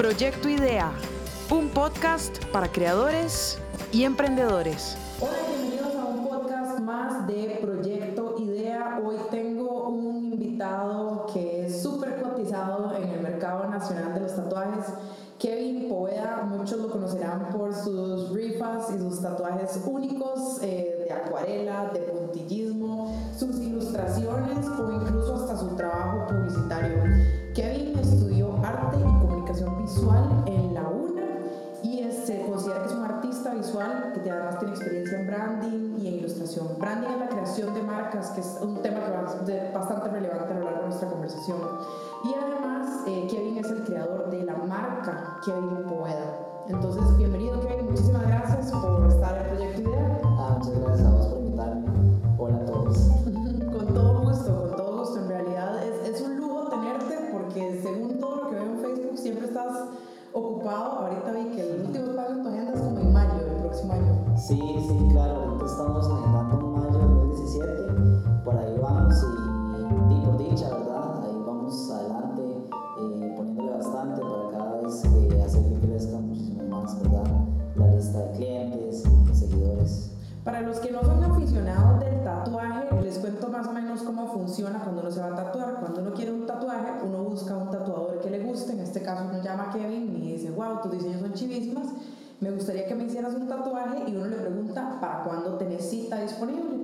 Proyecto Idea, un podcast para creadores y emprendedores. Hola, bienvenidos a un podcast más de Proyecto Idea. Hoy tengo un invitado que es súper cotizado en el mercado nacional de los tatuajes. Kevin Poeda, muchos lo conocerán por sus rifas y sus tatuajes únicos eh, de acuarela, de puntillismo, sus ilustraciones o incluso hasta su trabajo publicitario. Visual que además tiene experiencia en branding y en ilustración. Branding es la creación de marcas, que es un tema que va a ser bastante relevante a lo largo de nuestra conversación. Y además, eh, Kevin es el creador de la marca Kevin Poeda. Entonces, bienvenido Kevin, muchísimas gracias por estar en Proyecto Idea. Ah, muchas gracias a vos por invitarme. Hola a todos. con todo gusto, con todo gusto. En realidad es, es un lujo tenerte porque según todo lo que veo en Facebook siempre estás ocupado. Ahorita vi que el último Sí, sí, claro, ahorita estamos en mayo de 2017, por ahí vamos y, y por dicha, ¿verdad? Ahí vamos adelante, eh, poniéndole bastante para cada vez hacer que crezca muchísimo más, ¿verdad? La lista de clientes y seguidores. Para los que no son aficionados del tatuaje, les cuento más o menos cómo funciona cuando uno se va a tatuar. Cuando uno quiere un tatuaje, uno busca un tatuador que le guste. En este caso, uno llama a Kevin y dice, wow, tus diseños son chivísimas. Me gustaría que me hicieras un tatuaje y uno ¿para cuándo tenés cita disponible?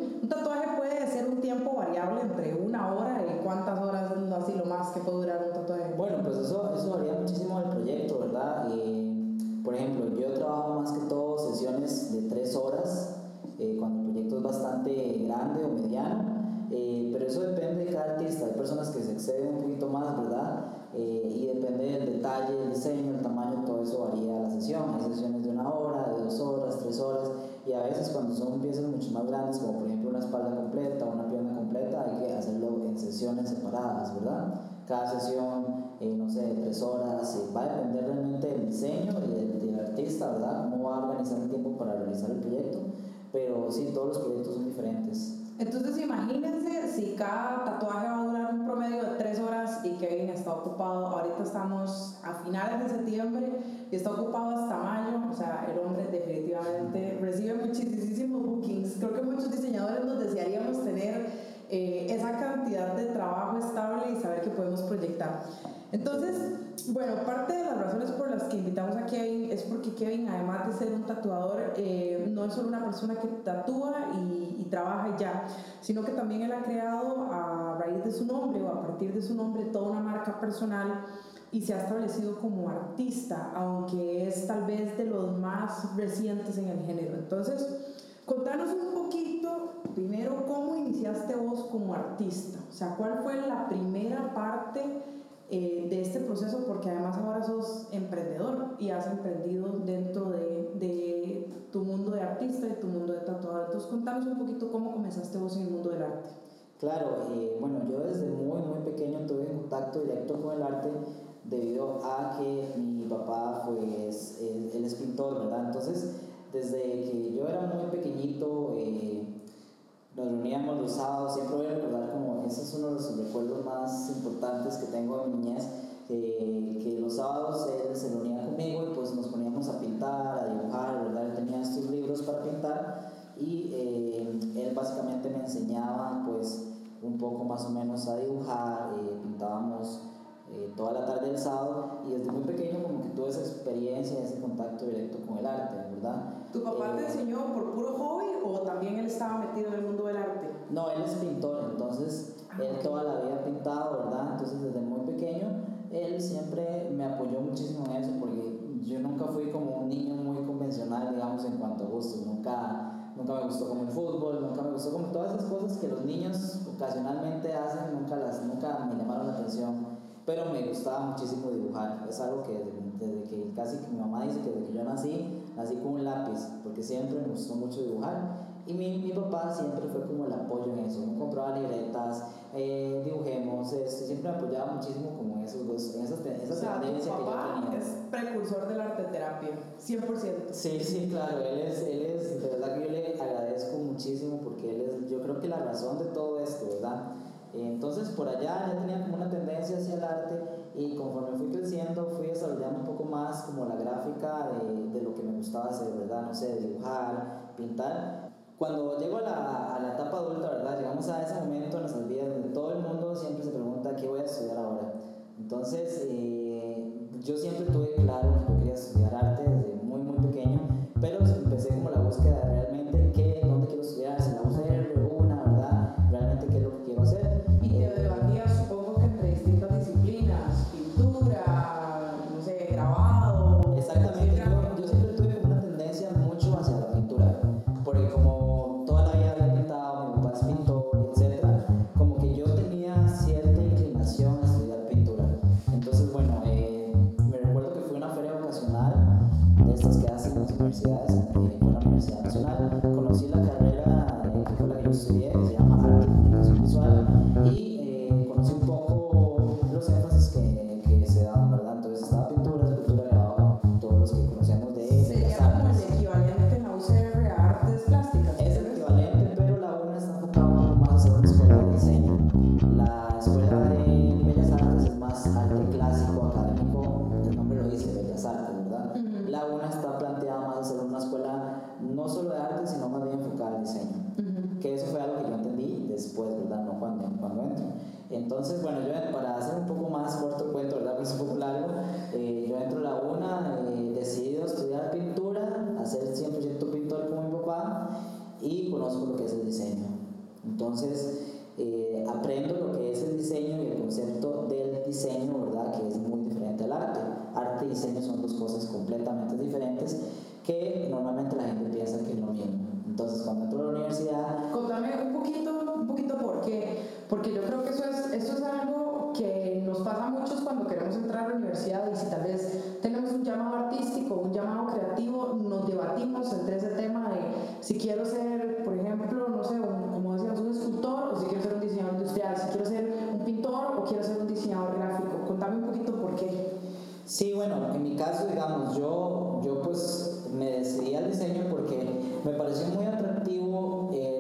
Cada sesión, eh, no sé, de tres horas, va a depender realmente del diseño y del, del artista, ¿verdad? Cómo va a organizar el tiempo para realizar el proyecto, pero sí, todos los proyectos son diferentes. Entonces imagínense si cada tatuaje va a durar un promedio de tres horas y Kevin está ocupado, ahorita estamos a finales de septiembre y está ocupado hasta mayo, o sea, el hombre definitivamente recibe muchísimos bookings. Creo que muchos diseñadores nos desearíamos tener eh, esa cantidad de trabajo estable y saber que podemos proyectar. Entonces, bueno, parte de las razones por las que invitamos a Kevin es porque Kevin, además de ser un tatuador, eh, no es solo una persona que tatúa y, y, trabaja ya, sino que también él ha creado a raíz de su nombre o a partir de su nombre toda una marca personal y se ha establecido como artista, aunque es tal vez de los más recientes en el género. Entonces, contanos un poquito, primero, cómo iniciaste vos como artista, o sea, cuál fue la primera parte eh, de este proceso, porque además ahora sos emprendedor y has emprendido dentro de, de, tu mundo de artista y tu mundo de tatuador. Entonces, contanos un poquito cómo comenzaste vos en el mundo del arte. Claro, eh, bueno, yo desde muy, muy pequeño tuve contacto directo con el arte debido a que mi papá, pues, él, él es pintor, ¿verdad? Entonces, desde que yo era muy pequeñito, eh, nos reuníamos los sábados, siempre voy a recordar como ese es uno de los recuerdos más importantes que tengo de mi niñez, eh, que los sábados él se reunía conmigo y pues nos poníamos a pintar, a dibujar, ¿verdad? Él tenía estos libros para pintar y eh, él básicamente me enseñaba pues un poco más o menos a dibujar, eh, pintábamos eh, toda la tarde del sábado y desde muy pequeño como que tuve esa experiencia, ese contacto directo con el arte, ¿verdad? ¿Tu papá te enseñó por puro hobby o también él estaba metido en el mundo del arte? No, él es pintor, entonces ah, él toda la vida pintado, ¿verdad? Entonces desde muy pequeño él siempre me apoyó muchísimo en eso porque yo nunca fui como un niño muy convencional, digamos, en cuanto a gustos, nunca, nunca me gustó como el fútbol, nunca me gustó como todas esas cosas que los niños ocasionalmente hacen, nunca, las, nunca me llamaron la atención pero me gustaba muchísimo dibujar. Es algo que desde, desde, que casi que mi mamá dice que desde que yo nací, nací con un lápiz, porque siempre me gustó mucho dibujar. Y mi, mi papá siempre fue como el apoyo en eso. Me compraba libretas, eh, dibujemos, esto, siempre me apoyaba muchísimo como en, esos en esas, esa o sea, tendencia que yo tenía. Es precursor del arte terapia, 100%. Sí, sí, claro, él es, él es, de verdad que yo le agradezco muchísimo porque él es, yo creo que la razón de todo esto, ¿verdad? Entonces por allá ya tenía como una tendencia hacia el arte y conforme fui creciendo fui desarrollando un poco gustaba hacer, ¿verdad? No sé, dibujar, pintar. Cuando llego a la, a la etapa adulta, ¿verdad? Llegamos a ese momento en nuestras vidas donde todo el mundo siempre se pregunta qué voy a estudiar ahora. Entonces, eh, yo siempre tuve claro que quería estudiar arte después, ¿verdad? No cuando, cuando entro. Entonces, bueno, yo para hacer un poco más corto cuento, ¿verdad? Pues es un poco largo, eh, yo entro a la UNA, eh, decido estudiar pintura, hacer 100% pintor como mi papá y conozco lo que es el diseño. Entonces, eh, aprendo lo que es el diseño y el concepto del diseño, ¿verdad? Que es muy diferente al arte. Arte y diseño son dos cosas completamente diferentes que normalmente la gente piensa que es lo mismo. Entonces, cuando entro a la universidad, Contame un poquito, un poquito por qué. Porque yo creo que eso es, eso es algo que nos pasa a muchos cuando queremos entrar a la universidad y si tal vez tenemos un llamado artístico, un llamado creativo, nos debatimos entre ese tema de si quiero ser, por ejemplo, no sé, un- como decíamos, un escultor o si quiero ser un diseñador industrial, si quiero ser un pintor o quiero ser un diseñador gráfico. Contame un poquito por qué. Sí, bueno, en mi caso, digamos, yo, yo pues me decidí al diseño porque me pareció muy atractivo el,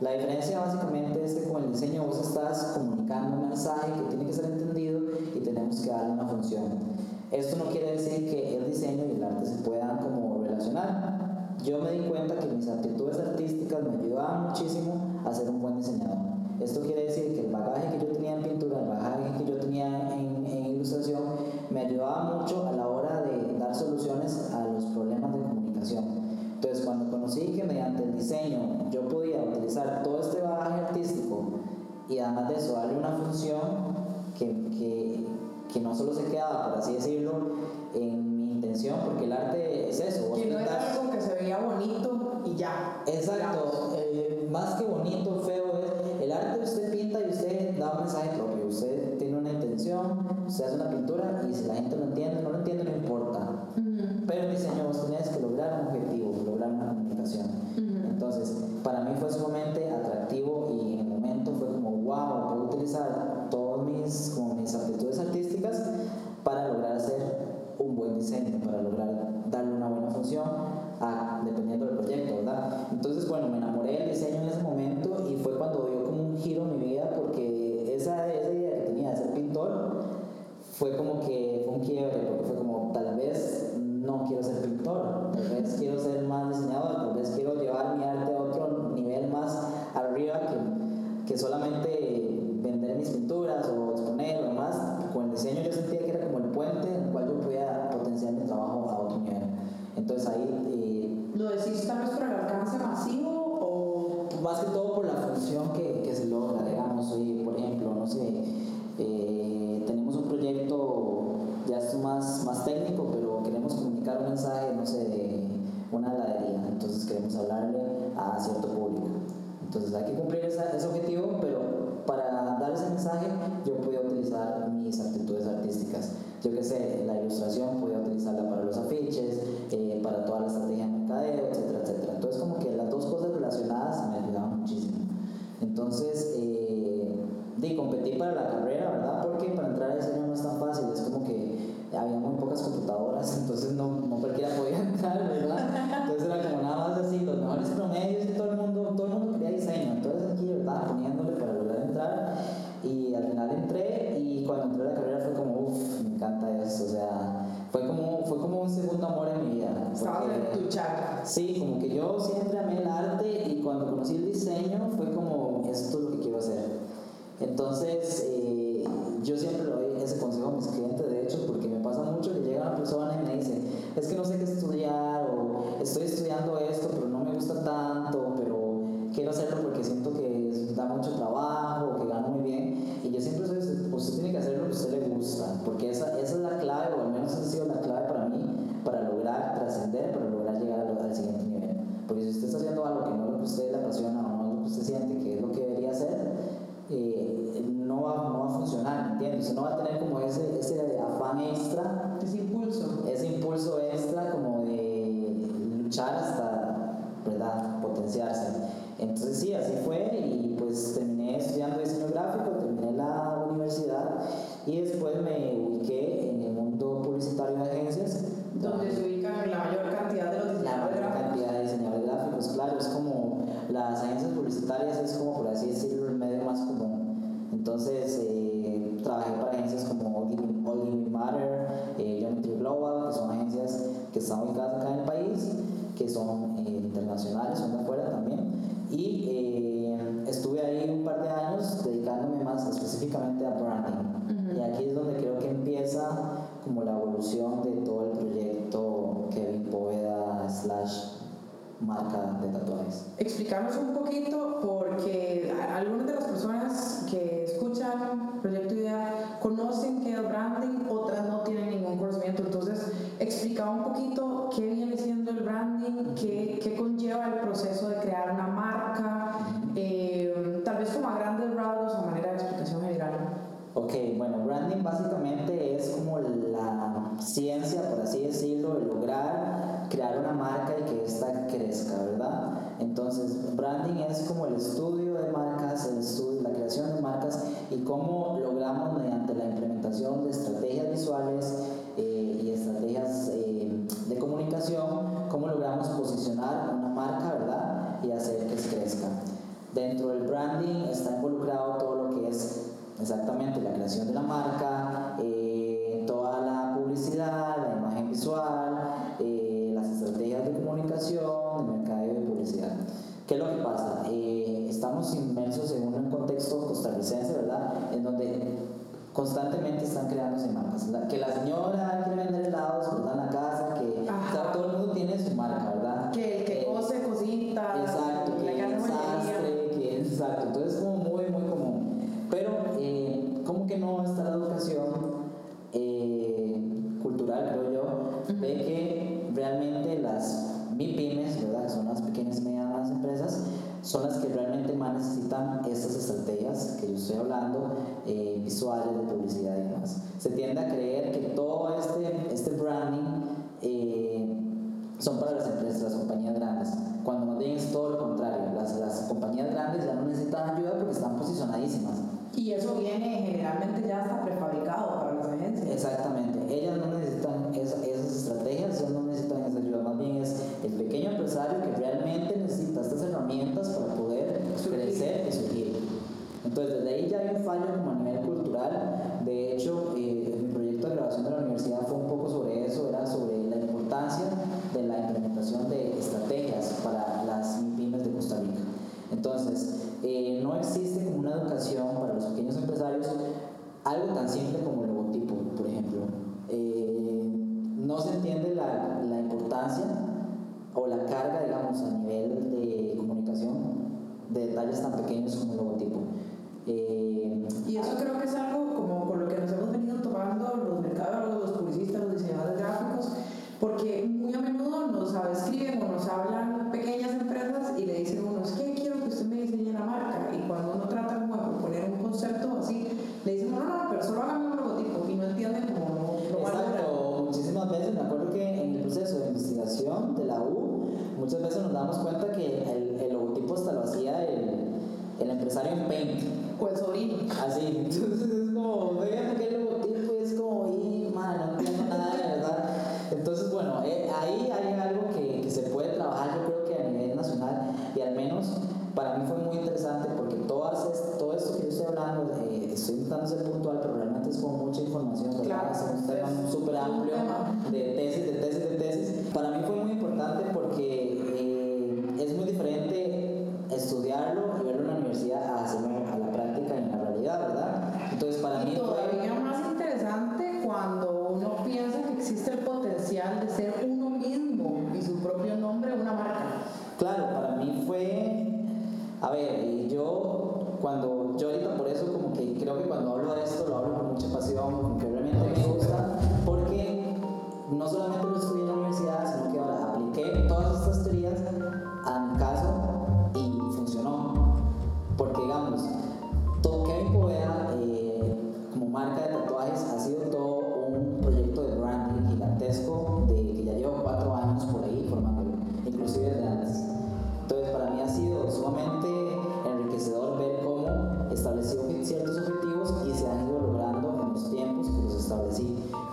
La diferencia básicamente es que con el diseño vos estás comunicando un mensaje que tiene que ser entendido y tenemos que darle una función. Esto no quiere decir que el diseño y el arte se puedan como relacionar. Yo me di cuenta que mis aptitudes artísticas me ayudaban muchísimo a ser un buen diseñador. Esto quiere decir que el bagaje que yo tenía en pintura, el bagaje que yo tenía en, en ilustración, me ayudaba mucho a la hora de dar soluciones a los problemas de comunicación. Entonces, cuando conocí que mediante el diseño yo podía utilizar todo este bagaje artístico y además de eso darle una función que, que, que no solo se quedaba, por así decirlo, en mi intención, porque el arte es eso. Que no algo que se veía bonito y ya. Exacto, eh, más que bonito, feo es el arte usted pinta y usted da un mensaje propio, usted tiene una intención, usted hace una pintura y si la gente no entiende, Entonces, eh, trabajé para agencias como All Living Matter, eh, Geometry Global, que son agencias que están ubicadas acá en el país, que son eh, internacionales, son de afuera también. Y eh, estuve ahí un par de años dedicándome más específicamente a branding. Uh -huh. Y aquí es donde creo que empieza como la evolución de todo el proyecto Kevin Poveda slash marca de tatuajes. Explicarnos un poquito porque algunas de las personas Proyecto IDEA conocen que el branding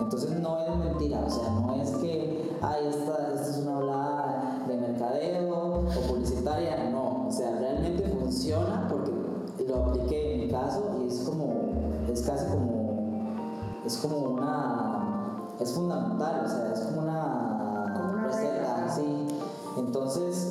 Entonces no es mentira, o sea, no es que, ay, esta, esta es una hablada de mercadeo o publicitaria, no, o sea, realmente funciona porque lo apliqué en mi caso y es como, es casi como, es como una, es fundamental, o sea, es como una, receta, sí. Entonces,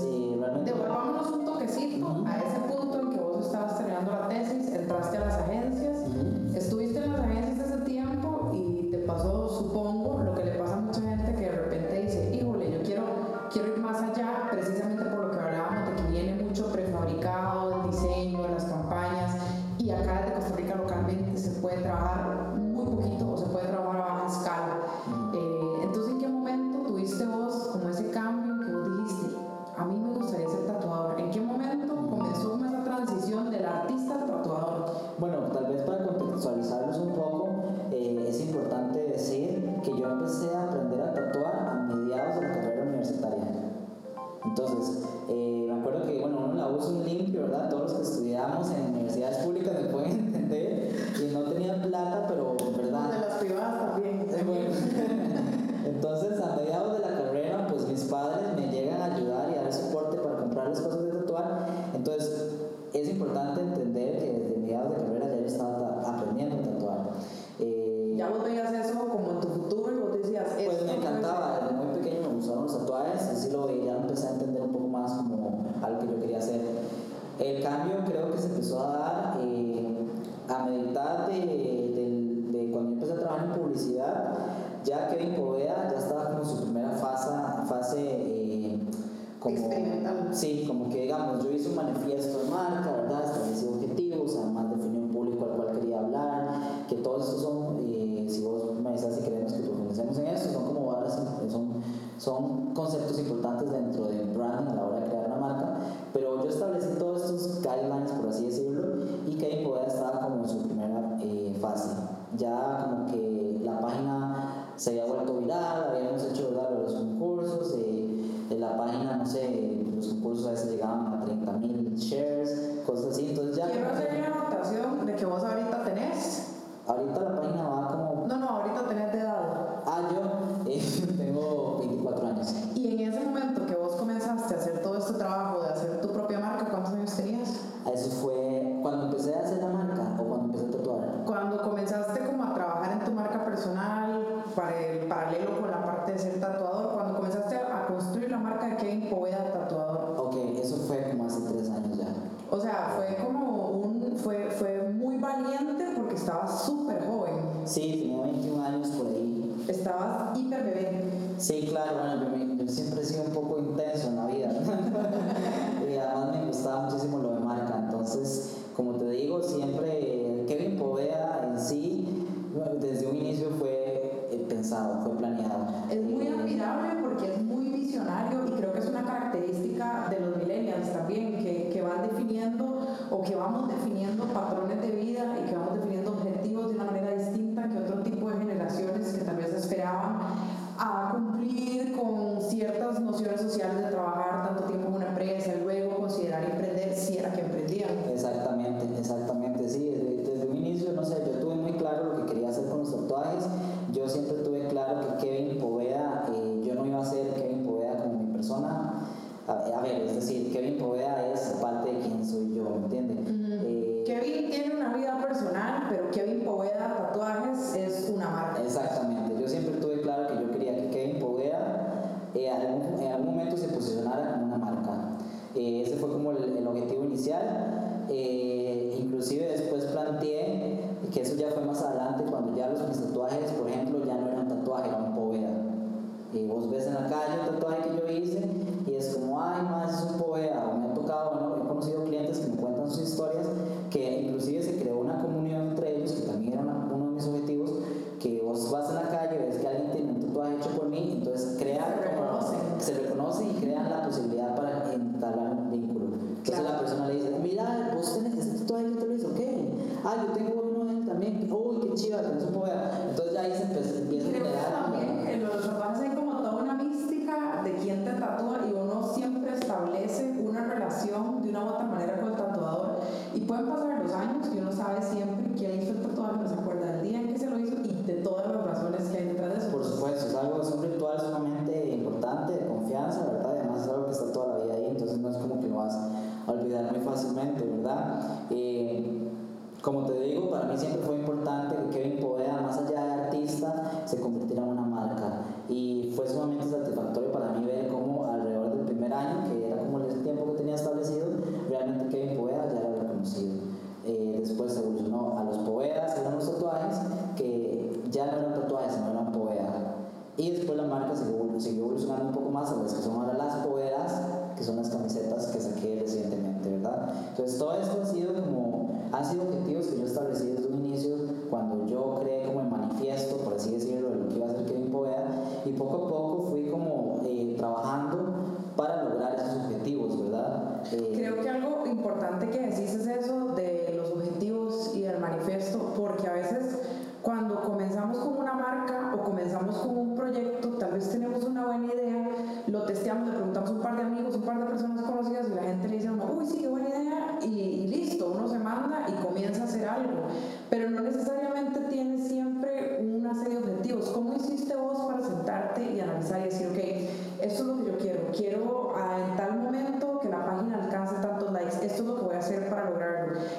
El cambio creo que se empezó a dar eh, a meditar de, de, de, cuando empecé a trabajar en publicidad, ya que Kevin Poveda ya estaba como su primera fase, fase eh, como, experimental. Sí, como que digamos, yo hice un manifiesto de marca, ¿verdad? Establecí objetivos, además de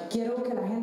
quiero que la gente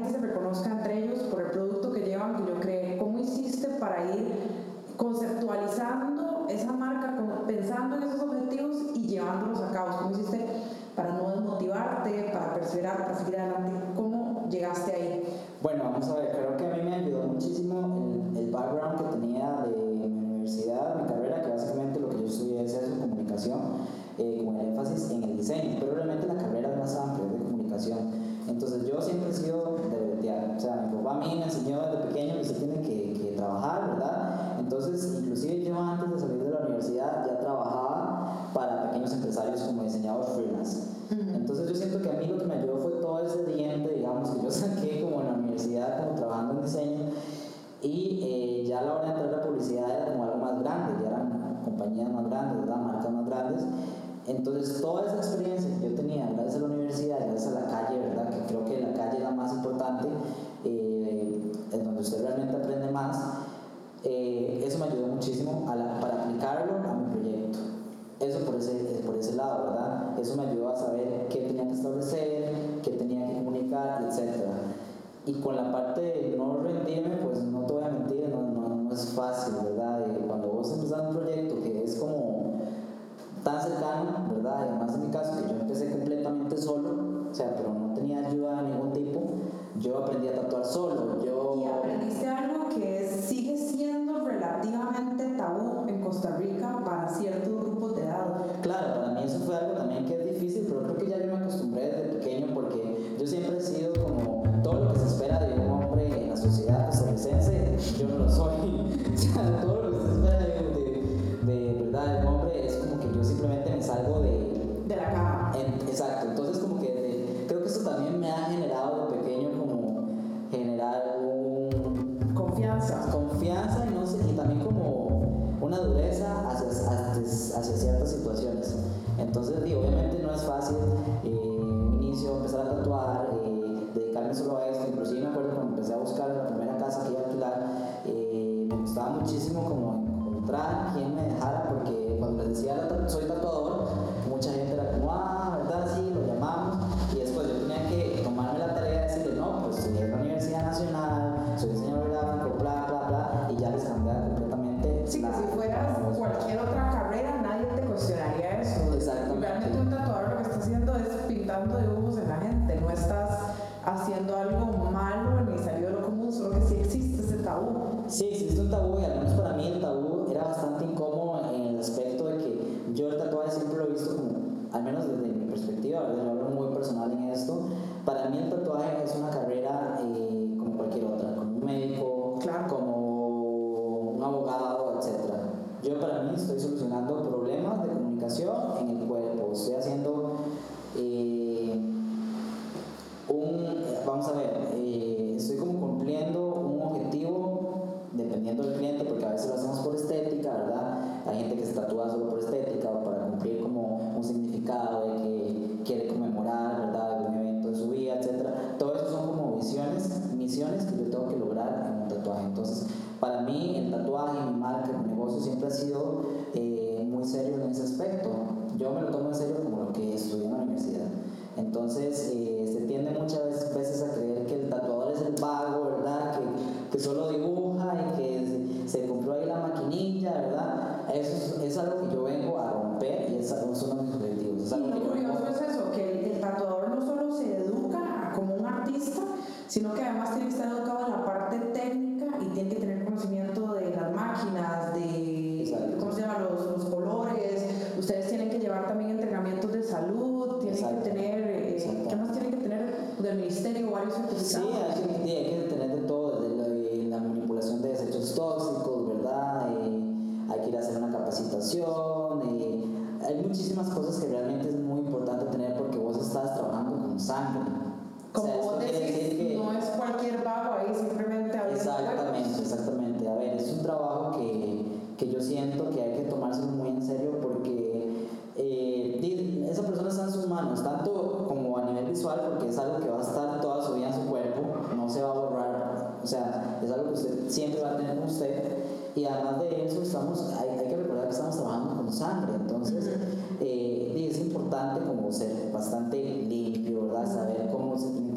siempre va a tener usted. Y además de eso, estamos, hay, hay que recordar que estamos trabajando con sangre, entonces eh, es importante como ser bastante limpio, ¿verdad? saber cómo se tiene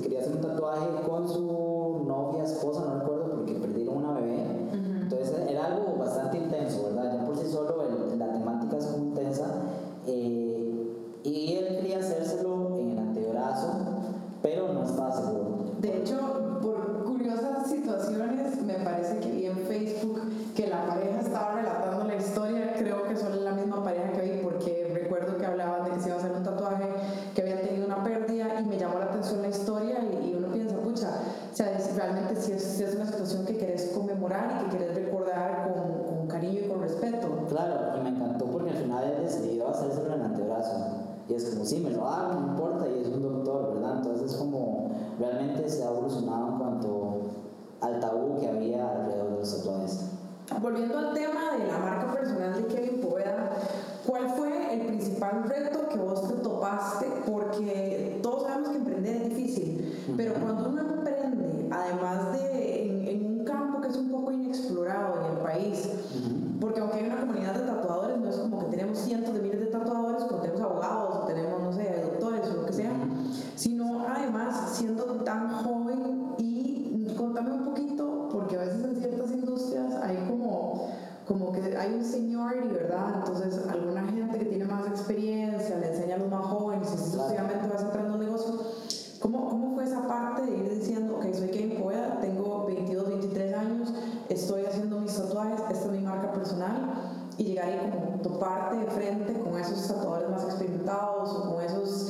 quería hacer un tatuaje con su novia, esposa, no recuerdo, porque perdieron una bebé. Entonces era algo bastante intenso, ¿verdad? Ya por sí solo la temática es muy intensa. Eh, y él quería hacérselo en el antebrazo, pero no estaba seguro. De hecho, y llegar y como toparte de frente con esos tatuadores más experimentados o con esos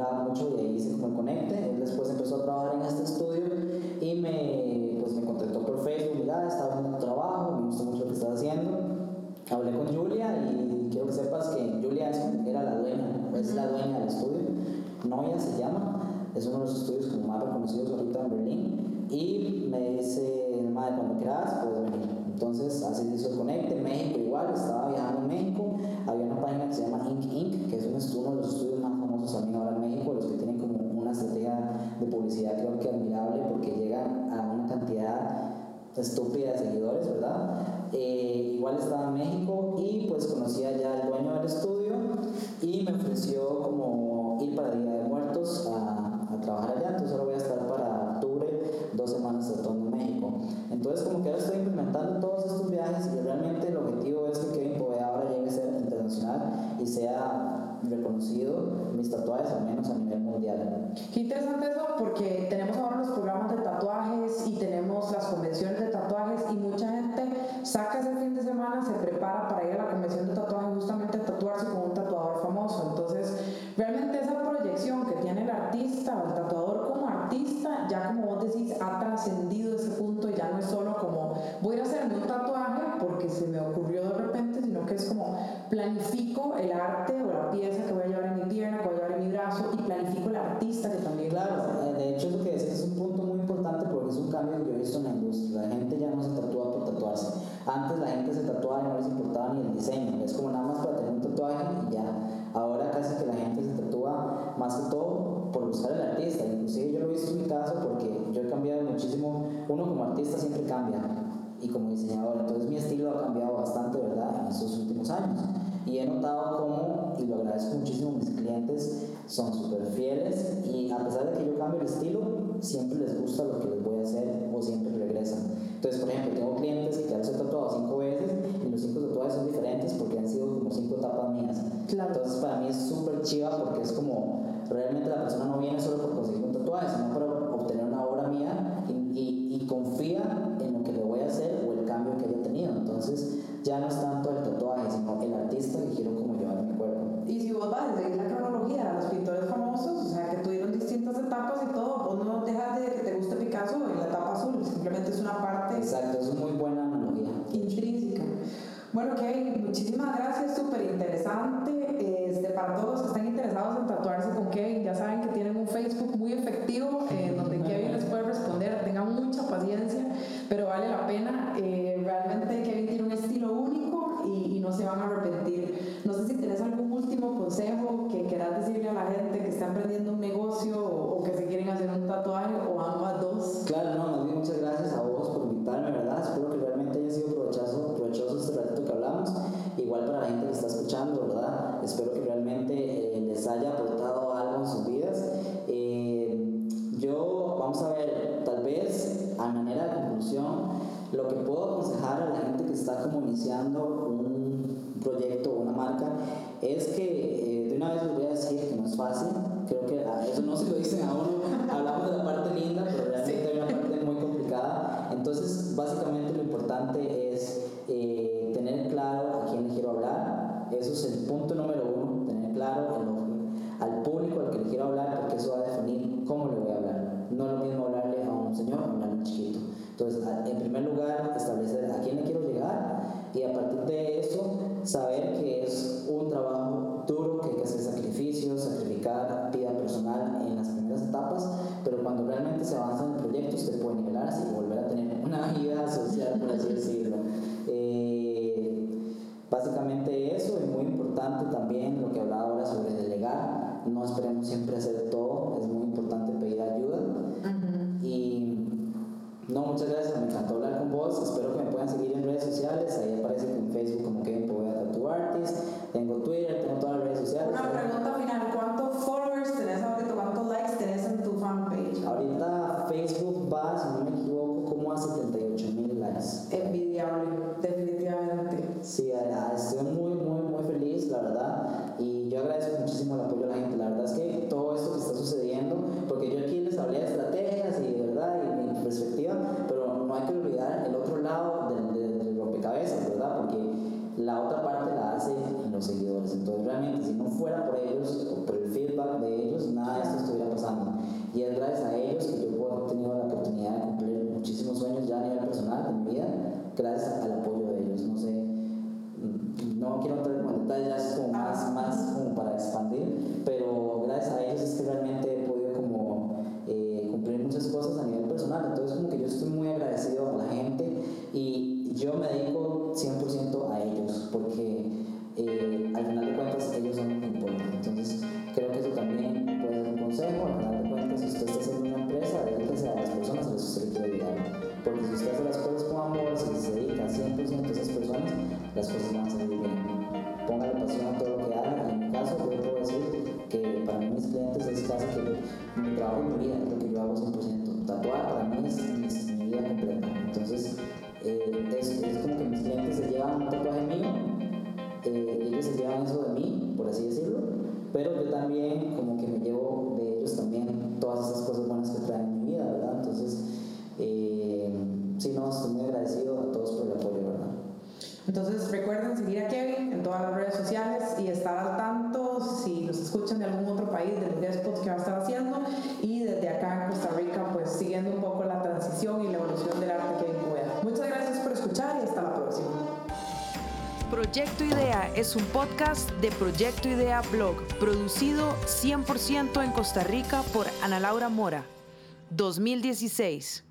admiraba mucho y ahí hice como el conecte. Él después empezó a trabajar en este estudio y me, pues, me contactó por Facebook, mira, estaba haciendo tu trabajo, me gustó mucho lo que estás haciendo. Hablé con Julia y quiero que sepas que Julia era la dueña, es la dueña del estudio. Noia se llama, es uno de los estudios como más reconocidos ahorita en Berlín. Y me dice, madre, cuando quieras, puedes venir. Entonces, así se hizo el conecte. México igual, estaba viajando en México. Había una página que se llama Ink Inc., que es uno de los estudios publicidad creo que admirable porque llegan a una cantidad estúpida de seguidores, ¿verdad? Eh, igual estaba en México y pues conocía ya al dueño del estudio y me ofreció como ir para Día de Muertos a, trabajar allá, entonces ahora un cambio que yo he visto en la industria. La gente ya no se tatúa por tatuarse. Antes la gente se tatuaba y no les importaba ni el diseño. Es como nada más para tener un tatuaje y ya. Ahora casi que la gente se tatúa más que todo por buscar el artista. Inclusive yo lo he visto en mi caso porque yo he cambiado muchísimo. Uno como artista siempre cambia y como diseñador. Entonces mi estilo ha cambiado bastante, ¿verdad? En estos últimos años. Y he notado cómo, y lo agradezco muchísimo, mis clientes son súper fieles y a pesar de que yo cambie el estilo, siempre les gusta lo que les voy a hacer o siempre regresan. Entonces, por ejemplo, tengo clientes que ya los he tatuado cinco veces y los cinco tatuajes son diferentes porque han sido como cinco etapas mías. Claro. Entonces, para mí es súper chiva porque es como realmente la persona no viene solo por conseguir un tatuaje, sino para obtener una obra mía y, y, y confía en lo que le voy a hacer o el cambio que haya tenido. Entonces, ya no es gente que está escuchando, ¿verdad? Espero que realmente eh, les haya aportado algo en sus vidas. Eh, yo, vamos a ver, tal vez a manera de conclusión, lo que puedo aconsejar a la gente que está como iniciando un proyecto o una marca es que eh, de una vez les voy a decir que no es fácil. Creo que a eso no se lo dicen a uno. Hablamos de la parte linda, pero realmente hay una parte muy complicada. Entonces, básicamente lo importante es Proyecto Idea es un podcast de Proyecto Idea Blog, producido 100% en Costa Rica por Ana Laura Mora, 2016.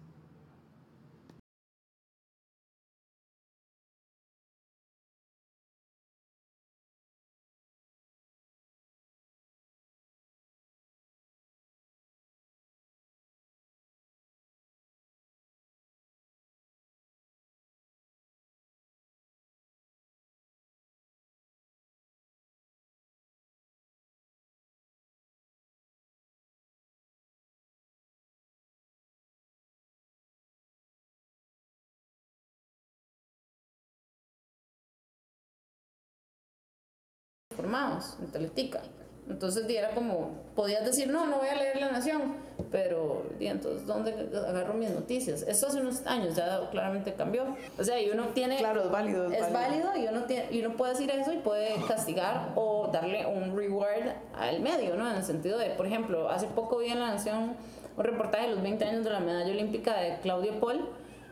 Informados en Teletica. Entonces era como, podías decir, no, no voy a leer La Nación, pero di, entonces, ¿dónde agarro mis noticias? Esto hace unos años ya claramente cambió. O sea, y uno tiene... Claro, es válido. Es, es válido. y, uno tiene, y uno puede decir eso y puede castigar o darle un reward al medio, ¿no? En el sentido de, por ejemplo, hace poco vi en La Nación un reportaje de los 20 años de la medalla olímpica de Claudio Paul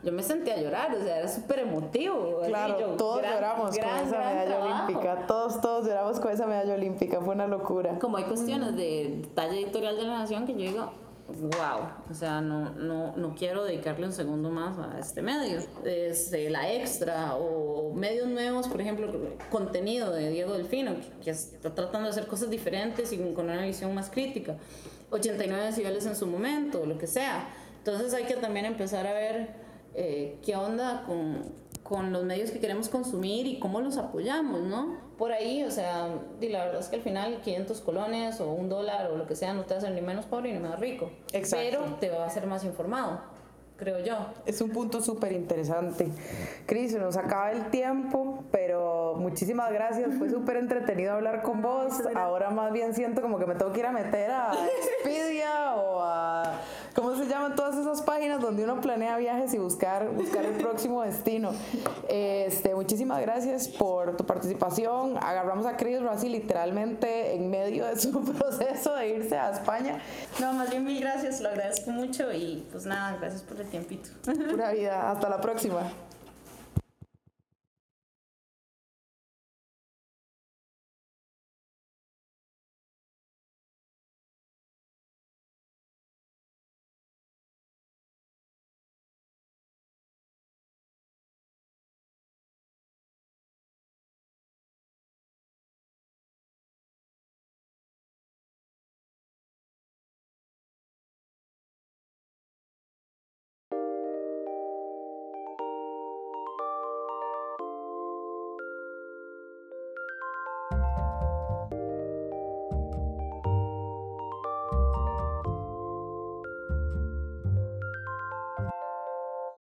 yo me sentía a llorar, o sea, era súper emotivo. Claro, yo, todos gran, lloramos gran, con esa medalla trabajo. olímpica, todos, todos lloramos con esa medalla olímpica, fue una locura. Como hay cuestiones de talla editorial de la nación que yo digo, wow, o sea, no, no, no quiero dedicarle un segundo más a este medio. Desde la extra o medios nuevos, por ejemplo, contenido de Diego Delfino, que, que está tratando de hacer cosas diferentes y con una visión más crítica. 89 decibeles en su momento, lo que sea. Entonces hay que también empezar a ver eh, qué onda con, con, los medios que queremos consumir y cómo los apoyamos, ¿no? Por ahí, o sea, y la verdad es que al final 500 colones o un dólar o lo que sea no te hacen ni menos pobre ni más rico. Exacto. Pero te va a hacer más informado, creo yo. Es un punto súper interesante. Cris, nos acaba el tiempo, pero muchísimas gracias. Fue súper entretenido hablar con vos. Ahora más bien siento como que me tengo que ir a meter a Expedia o a... ¿Cómo se llaman todas esas páginas donde uno planea viajes y buscar, buscar el próximo destino? Este, muchísimas gracias por tu participación. Agarramos a Cris así literalmente en medio de su proceso de irse a España. No, más bien mil gracias, lo agradezco mucho y pues nada, gracias por el tiempito. Pura vida. Hasta la próxima.